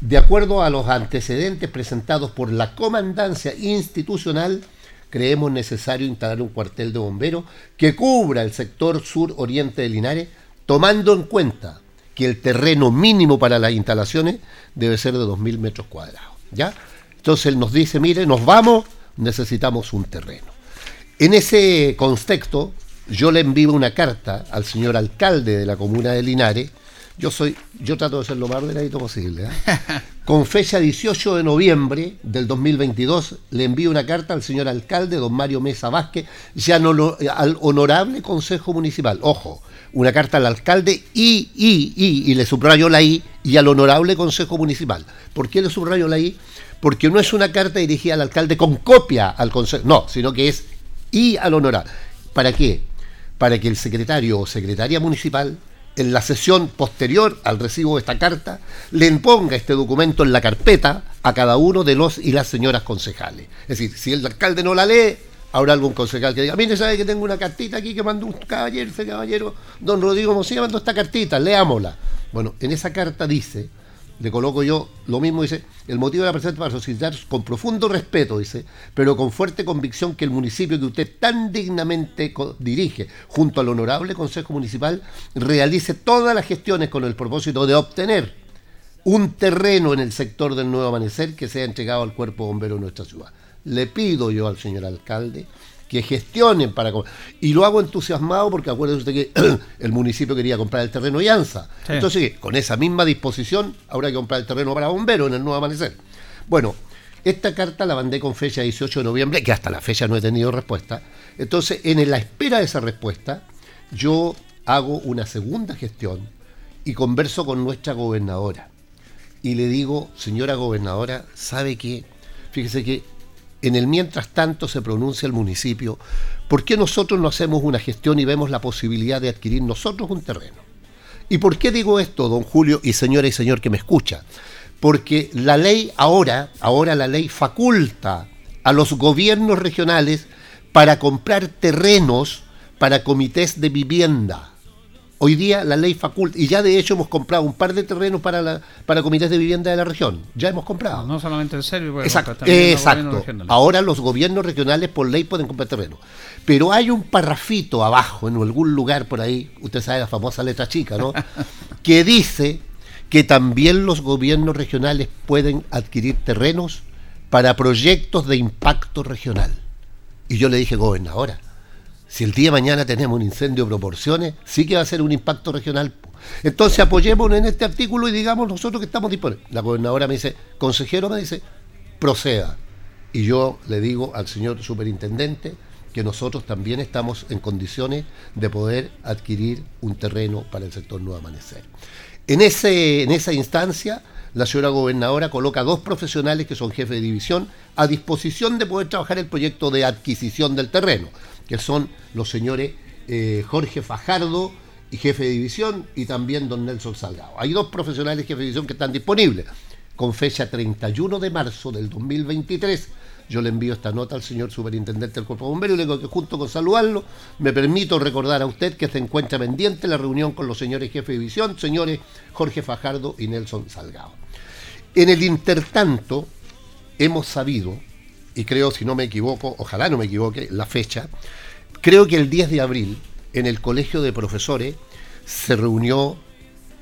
de acuerdo a los antecedentes presentados por la comandancia institucional, creemos necesario instalar un cuartel de bomberos que cubra el sector sur-oriente de Linares, tomando en cuenta que el terreno mínimo para las instalaciones debe ser de 2.000 metros cuadrados. ¿ya? Entonces él nos dice, mire, nos vamos, necesitamos un terreno. En ese contexto, yo le envío una carta al señor alcalde de la comuna de Linares, yo soy, yo trato de ser lo más ordenadito posible. ¿eh? Con fecha 18 de noviembre del 2022 le envío una carta al señor alcalde, don Mario Mesa Vázquez, ya no lo- al honorable Consejo Municipal. Ojo, una carta al alcalde y, y, y, y le subrayo la I, y al honorable Consejo Municipal. ¿Por qué le subrayo la I? Porque no es una carta dirigida al alcalde con copia al Consejo, no, sino que es y al honorable. ¿Para qué? Para que el secretario o secretaria municipal en la sesión posterior al recibo de esta carta, le imponga este documento en la carpeta a cada uno de los y las señoras concejales. Es decir, si el alcalde no la lee, habrá algún concejal que diga, mire, sabe que tengo una cartita aquí que mandó un caballero, ese caballero, don Rodrigo Mosilla mandó esta cartita, leámosla. Bueno, en esa carta dice, le coloco yo lo mismo, dice, el motivo de la presente para solicitar con profundo respeto, dice, pero con fuerte convicción que el municipio que usted tan dignamente dirige, junto al honorable Consejo Municipal, realice todas las gestiones con el propósito de obtener un terreno en el sector del Nuevo Amanecer que sea entregado al cuerpo bombero de nuestra ciudad. Le pido yo al señor alcalde que gestionen para... Y lo hago entusiasmado porque acuérdese usted que el municipio quería comprar el terreno Llanza. Sí. Entonces, con esa misma disposición, habrá que comprar el terreno para bomberos en el Nuevo Amanecer. Bueno, esta carta la mandé con fecha 18 de noviembre, que hasta la fecha no he tenido respuesta. Entonces, en la espera de esa respuesta, yo hago una segunda gestión y converso con nuestra gobernadora. Y le digo, señora gobernadora, ¿sabe qué? Fíjese que en el mientras tanto se pronuncia el municipio, ¿por qué nosotros no hacemos una gestión y vemos la posibilidad de adquirir nosotros un terreno? ¿Y por qué digo esto, don Julio y señora y señor que me escucha? Porque la ley ahora, ahora la ley faculta a los gobiernos regionales para comprar terrenos para comités de vivienda. Hoy día la ley faculta, y ya de hecho hemos comprado un par de terrenos para, la, para comités de vivienda de la región. Ya hemos comprado. No solamente el serbio, Exacto, exacto. Ahora los gobiernos regionales por ley pueden comprar terreno. Pero hay un parrafito abajo, en algún lugar por ahí, usted sabe la famosa letra chica, ¿no? que dice que también los gobiernos regionales pueden adquirir terrenos para proyectos de impacto regional. Y yo le dije, gobernadora, si el día de mañana tenemos un incendio de proporciones, sí que va a ser un impacto regional. Entonces apoyémonos en este artículo y digamos nosotros que estamos disponibles. La gobernadora me dice, consejero me dice, proceda. Y yo le digo al señor superintendente que nosotros también estamos en condiciones de poder adquirir un terreno para el sector Nuevo Amanecer. En, ese, en esa instancia, la señora gobernadora coloca dos profesionales que son jefes de división a disposición de poder trabajar el proyecto de adquisición del terreno, que son los señores eh, Jorge Fajardo y jefe de división y también don Nelson Salgado. Hay dos profesionales jefes de división que están disponibles. Con fecha 31 de marzo del 2023, yo le envío esta nota al señor superintendente del Cuerpo de Bomberos y le digo que junto con saludarlo, me permito recordar a usted que se encuentra pendiente la reunión con los señores jefes de división, señores Jorge Fajardo y Nelson Salgado. En el intertanto, hemos sabido, y creo, si no me equivoco, ojalá no me equivoque, la fecha, creo que el 10 de abril, en el Colegio de Profesores, se reunió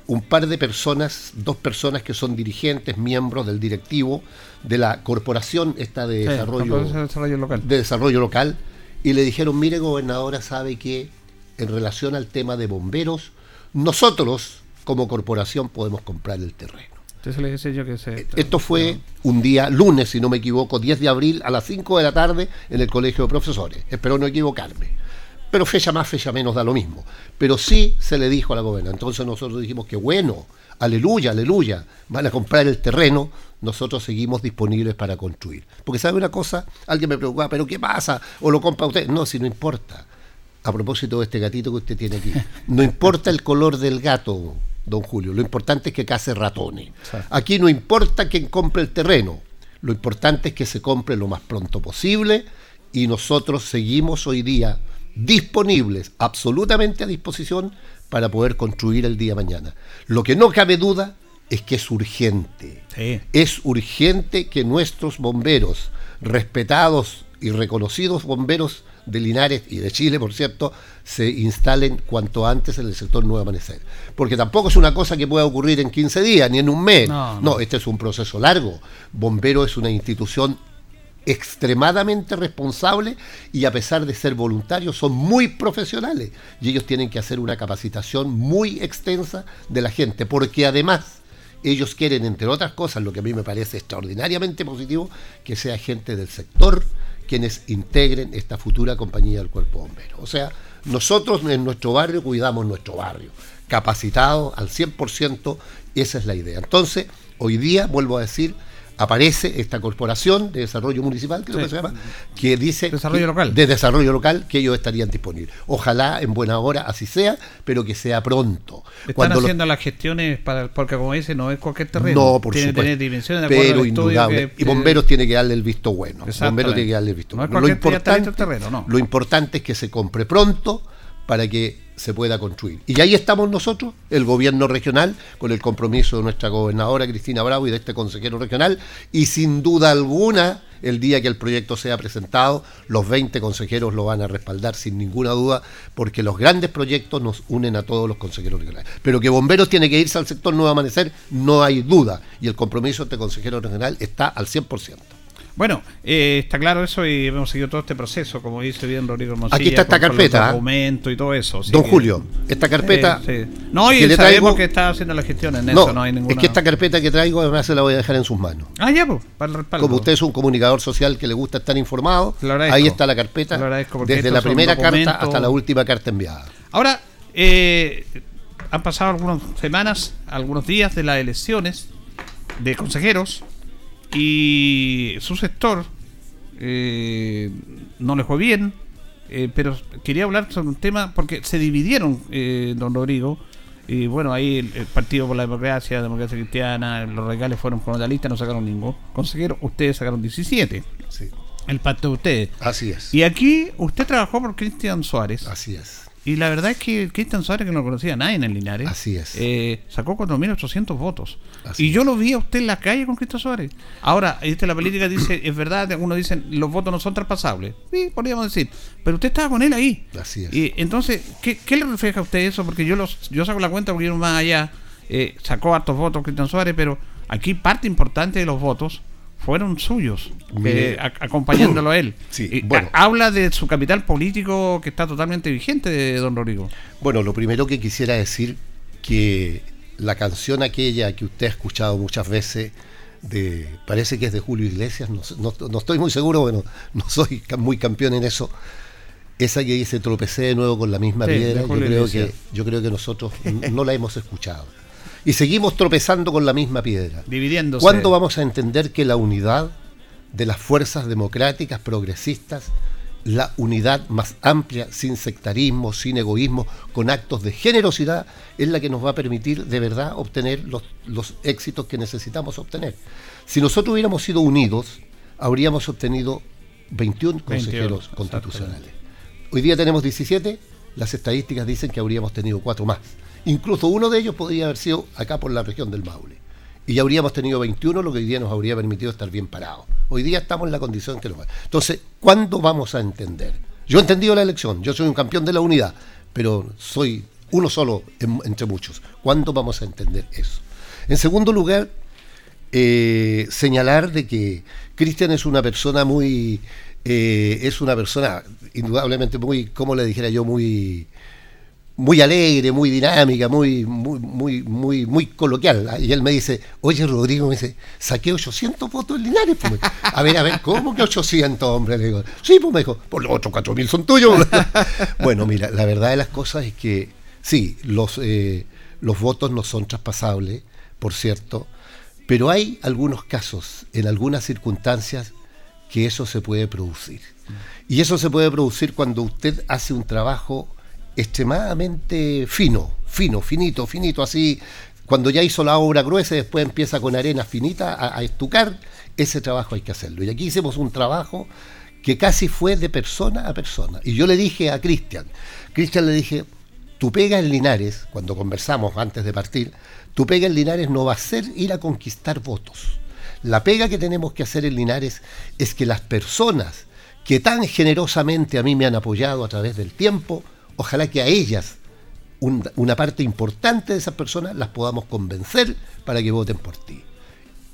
un par de personas, dos personas que son dirigentes, miembros del directivo de la corporación esta de Sí, desarrollo, corporación de desarrollo local. de desarrollo local y le dijeron, mire gobernadora, sabe que en relación al tema de bomberos, nosotros como corporación podemos comprar el terreno. Entonces le decía yo que se... Esto fue un día lunes, si no me equivoco, 10 de abril a las 5 de la tarde en el Colegio de Profesores. Espero no equivocarme. Pero fecha más, fecha menos da lo mismo. Pero sí se le dijo a la gobernadora. Entonces nosotros dijimos que bueno, aleluya, aleluya, van a comprar el terreno, nosotros seguimos disponibles para construir. Porque sabe una cosa, alguien me preocupaba, pero ¿qué pasa? ¿O lo compra usted? No, si no importa. A propósito de este gatito que usted tiene aquí, no importa el color del gato, don Julio. Lo importante es que case ratones. Aquí no importa quién compre el terreno. Lo importante es que se compre lo más pronto posible y nosotros seguimos hoy día disponibles, absolutamente a disposición para poder construir el día mañana. Lo que no cabe duda es que es urgente. Es urgente que nuestros bomberos, respetados y reconocidos bomberos de Linares y de Chile, por cierto, se instalen cuanto antes en el sector Nuevo Amanecer. Porque tampoco es una cosa que pueda ocurrir en 15 días ni en un mes. No, no. este es un proceso largo. Bombero es una institución extremadamente responsable y a pesar de ser voluntarios son muy profesionales y ellos tienen que hacer una capacitación muy extensa de la gente porque además ellos quieren entre otras cosas lo que a mí me parece extraordinariamente positivo que sea gente del sector quienes integren esta futura compañía del cuerpo bombero o sea nosotros en nuestro barrio cuidamos nuestro barrio capacitado al 100% esa es la idea. Entonces hoy día vuelvo a decir aparece esta corporación de desarrollo municipal, que, se llama, que dice desarrollo local. de desarrollo local que ellos estarían disponibles. Ojalá en buena hora así sea, pero que sea pronto. Están haciendo las gestiones para porque como dice no es cualquier terreno. No, por tiene supuesto. tener dimensiones de pero indudable. y bomberos tiene que darle el visto bueno. Bomberos tiene que darle el visto bueno. Lo importante, terreno, no. lo importante es que se compre pronto para que se pueda construir. Y ahí estamos nosotros, el gobierno regional, con el compromiso de nuestra gobernadora Cristina Bravo y de este consejero regional, y sin duda alguna, el día que el proyecto sea presentado, los 20 consejeros lo van a respaldar sin ninguna duda, porque los grandes proyectos nos unen a todos los consejeros regionales. Pero que Bomberos tiene que irse al sector Nuevo Amanecer, no hay duda, y el compromiso de este consejero regional está al 100%. Bueno, eh, está claro eso y hemos seguido todo este proceso, como dice bien Rodrigo Hermosilla. Aquí está esta carpeta. y todo eso. Don Julio, esta carpeta. No, y sabemos que está haciendo la gestión en eso, no hay ninguna. Es que esta carpeta que traigo, además, se la voy a dejar en sus manos. Ah, ya, pues, para el respaldo. Como usted es un comunicador social que le gusta estar informado, ahí está la carpeta, desde la primera carta hasta la última carta enviada. Ahora, eh, han pasado algunas semanas, algunos días de las elecciones de consejeros y su sector eh, no le fue bien, eh, pero quería hablar sobre un tema porque se dividieron, eh, don Rodrigo. Y bueno, ahí el, Partido por la Democracia, la Democracia Cristiana, los regales fueron con la lista, no sacaron ningún consejero. Ustedes sacaron 17. El pacto de ustedes. Así es. Y aquí usted trabajó por Cristian Suárez. Así es. Y la verdad es que Cristian Suárez, que no conocía a nadie en el Linares, Así es. Eh, sacó 4.800 votos. y yo lo vi a usted en la calle con Cristian Suárez. Ahora, este, la política dice, es verdad, algunos dicen, los votos no son traspasables. Sí, podríamos decir. Pero usted estaba con él ahí. Así es. Y entonces, ¿qué, le refleja a usted eso? Porque yo los yo saco la cuenta porque yo más allá. Eh, sacó hartos votos Cristian Suárez, pero aquí parte importante de los votos fueron suyos, acompañándolo a él. habla de su capital político que está totalmente vigente, de don Rodrigo. Bueno, lo primero que quisiera decir que la canción aquella que usted ha escuchado muchas veces, de parece que es de Julio Iglesias, no, estoy muy seguro, bueno, no soy muy campeón en eso. Esa que dice tropecé de nuevo con la misma piedra, yo creo, que, yo creo que nosotros no la hemos escuchado y seguimos tropezando con la misma piedra. Dividiéndose. ¿Cuándo vamos a entender que la unidad de las fuerzas democráticas progresistas, la unidad más amplia, sin sectarismo, sin egoísmo, con actos de generosidad, es la que nos va a permitir de verdad obtener los, los éxitos que necesitamos obtener? Si nosotros hubiéramos sido unidos, habríamos obtenido 21 consejeros constitucionales. Hoy día tenemos 17, las estadísticas dicen que habríamos tenido cuatro más. Incluso uno de ellos podría haber sido acá por la región del Maule. Y ya habríamos tenido 21, lo que hoy día nos habría permitido estar bien parados. Hoy día estamos en la condición que lo Entonces, ¿cuándo vamos a entender? Yo he entendido la elección, yo soy un campeón de la unidad, pero soy uno solo entre muchos. ¿Cuándo vamos a entender eso? En segundo lugar, eh, señalar de que Cristian es una persona muy, eh, es una persona indudablemente muy, como le dijera yo, muy, muy alegre, muy dinámica, muy, muy, muy, muy, muy coloquial. Y él me dice, oye Rodrigo, me dice, saqué 800 votos en Linares. Pues, a ver, a ver, ¿cómo que 800, hombre? Le digo, sí, pues me dijo, por los otros 4.000 son tuyos. bueno, mira, la verdad de las cosas es que sí, los, eh, los votos no son traspasables, por cierto, pero hay algunos casos, en algunas circunstancias, que eso se puede producir. Y eso se puede producir cuando usted hace un trabajo extremadamente fino, fino, finito, finito, así. Cuando ya hizo la obra gruesa, después empieza con arena finita a, a estucar, ese trabajo hay que hacerlo. Y aquí hicimos un trabajo que casi fue de persona a persona. Y yo le dije a Cristian, Cristian le dije, tu pega en Linares, cuando conversamos antes de partir, tu pega en Linares no va a ser ir a conquistar votos. La pega que tenemos que hacer en Linares es que las personas que tan generosamente a mí me han apoyado a través del tiempo, ojalá que a ellas, un- una parte importante de esas personas, las podamos convencer para que voten por ti.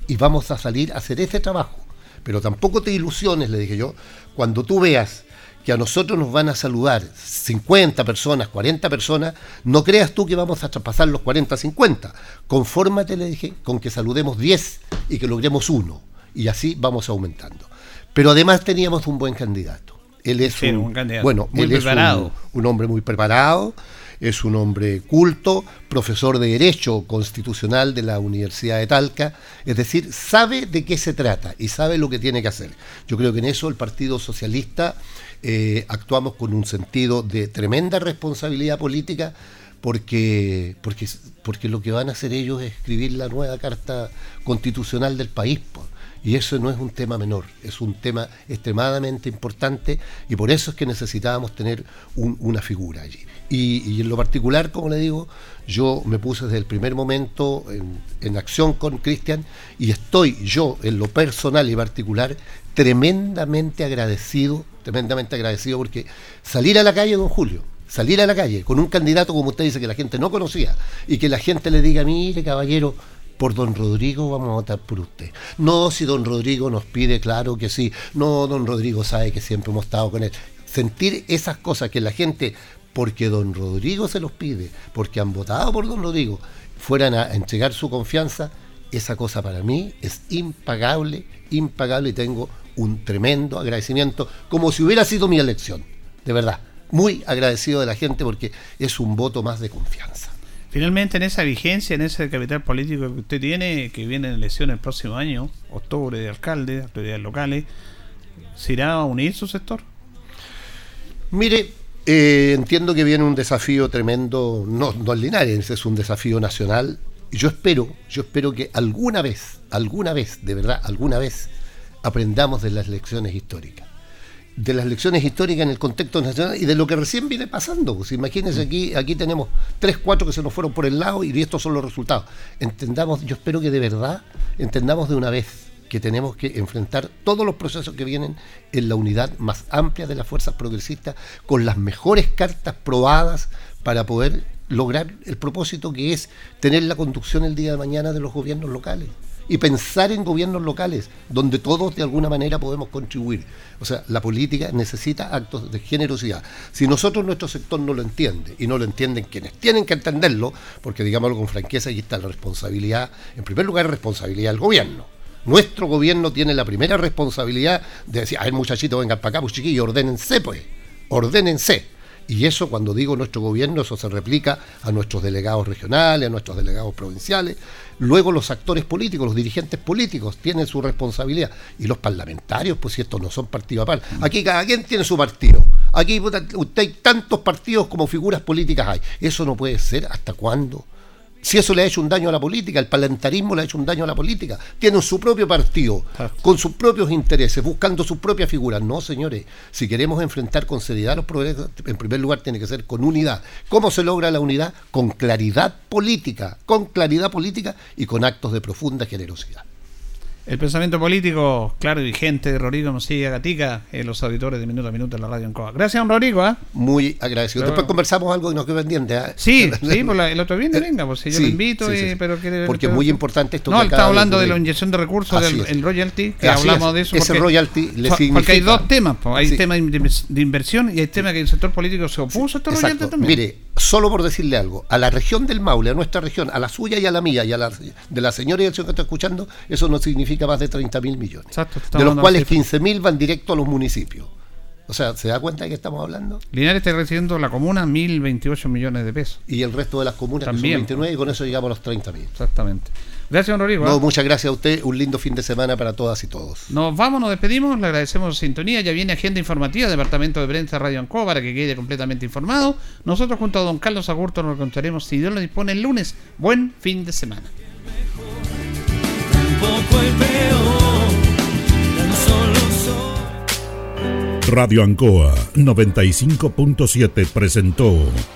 Y vamos a salir a hacer ese trabajo. Pero tampoco te ilusiones, le dije yo, cuando tú veas que a nosotros nos van a saludar 50 personas, 40 personas, no creas tú que vamos a traspasar los 40, 50. Confórmate, le dije, con que saludemos 10 y que logremos uno. Y así vamos aumentando. Pero además teníamos un buen candidato. Él es Sí, un, bueno, muy él es un- preparado. un hombre muy preparado, es un hombre culto, profesor de Derecho Constitucional de la Universidad de Talca, es decir, sabe de qué se trata y sabe lo que tiene que hacer. Yo creo que en eso el Partido Socialista eh, actuamos con un sentido de tremenda responsabilidad política porque, porque, porque lo que van a hacer ellos es escribir la nueva Carta Constitucional del país. po. Y eso no es un tema menor, es un tema extremadamente importante y por eso es que necesitábamos tener un- una figura allí. Y, en lo particular, como le digo, yo me puse desde el primer momento en, en acción con Cristian y estoy yo en lo personal y particular tremendamente agradecido, tremendamente agradecido porque salir a la calle, don Julio, salir a la calle con un candidato como usted dice que la gente no conocía y que la gente le diga, mire caballero, por don Rodrigo vamos a votar por usted. No, si don Rodrigo nos pide, claro que sí. No, don Rodrigo sabe que siempre hemos estado con él. Sentir esas cosas que la gente, porque don Rodrigo se los pide, porque han votado por don Rodrigo, fueran a entregar su confianza, esa cosa para mí es impagable, impagable y tengo un tremendo agradecimiento, como si hubiera sido mi elección, de verdad. Muy agradecido de la gente porque es un voto más de confianza. Finalmente, en esa vigencia, en ese capital político que usted tiene, que viene en elecciones el próximo año, octubre de alcalde, autoridades locales, ¿se irá a unir su sector? Mire, eh, entiendo que viene un desafío tremendo, no, no en Linares, es un desafío nacional. Yo espero, yo espero que alguna vez, alguna vez, de verdad, alguna vez, aprendamos de las lecciones históricas. De las lecciones históricas en el contexto nacional y de lo que recién viene pasando. Pues imagínense aquí, aquí tenemos tres, cuatro que se nos fueron por el lado y estos son los resultados. Entendamos, yo espero que de verdad entendamos de una vez que tenemos que enfrentar todos los procesos que vienen en la unidad más amplia de las fuerzas progresistas, con las mejores cartas probadas para poder lograr el propósito que es tener la conducción el día de mañana de los gobiernos locales y pensar en gobiernos locales donde todos de alguna manera podemos contribuir. O sea, la política necesita actos de generosidad. Si nosotros nuestro sector no lo entiende y no lo entienden quienes tienen que entenderlo, porque digámoslo con franqueza, aquí está la responsabilidad, en primer lugar, responsabilidad del gobierno. Nuestro gobierno tiene la primera responsabilidad de decir, a ver muchachitos, vengan para acá, pues chiquillos, ordénense pues, ordénense. Y eso, cuando digo nuestro gobierno, eso se replica a nuestros delegados regionales, a nuestros delegados provinciales. Luego los actores políticos, los dirigentes políticos tienen su responsabilidad. Y los parlamentarios, pues si estos no son partido aparte. Aquí cada quien tiene su partido. Aquí usted hay tantos partidos como figuras políticas hay. Eso no puede ser. ¿Hasta cuándo? Si eso le ha hecho un daño a la política, el parlamentarismo le ha hecho un daño a la política. Tienen su propio partido, con sus propios intereses, buscando sus propias figuras. No, señores, si queremos enfrentar con seriedad los progresos, en primer lugar tiene que ser con unidad. ¿Cómo se logra la unidad? Con claridad política, con claridad política y con actos de profunda generosidad. El pensamiento político, claro y vigente de Rodrigo Mosilla Gatica en los auditores de Minuto a Minuto en la radio en Coa. Gracias, don Rodrigo. ¿ah? Muy agradecido. Pero- Después conversamos algo que nos quedó pendiente. ¿ah? Sí, sí, por la- el otro viernes Eh, venga, pues si yo sí, lo invito, sí, sí, eh, pero quiere- Porque es muy importante esto No, que él está hablando de la inyección de recursos Así del el royalty, que Así hablamos es. de eso. Ese porque- royalty le Porque significa- hay dos temas, pues, hay Sí. temas de- de inversión y hay temas que el sector político se opuso a este royalty también. Mire, solo por decirle algo, a la región del Maule, a nuestra región, a la suya y a la mía, y a la de la señora y el señor que está escuchando, eso no significa más de 30 mil millones. Exacto, de los cuales de cifras. 15 mil van directo a los municipios. O sea, ¿se da cuenta de qué estamos hablando? Linares está recibiendo la comuna 1.028 millones de pesos. Y el resto de las comunas También. que son 29 y con eso llegamos a los 30 mil. Exactamente. Gracias, don Rodrigo. No, ¿eh? muchas gracias a usted. Un lindo fin de semana para todas y todos. Nos vamos, nos despedimos, le agradecemos su sintonía. Ya viene agenda informativa, Departamento de Prensa Radio Ancoa, para que quede completamente informado. Nosotros, junto a don Carlos Agurto, nos encontraremos, si Dios lo dispone, el lunes. Buen fin de semana. Radio Ancoa 95.7 presentó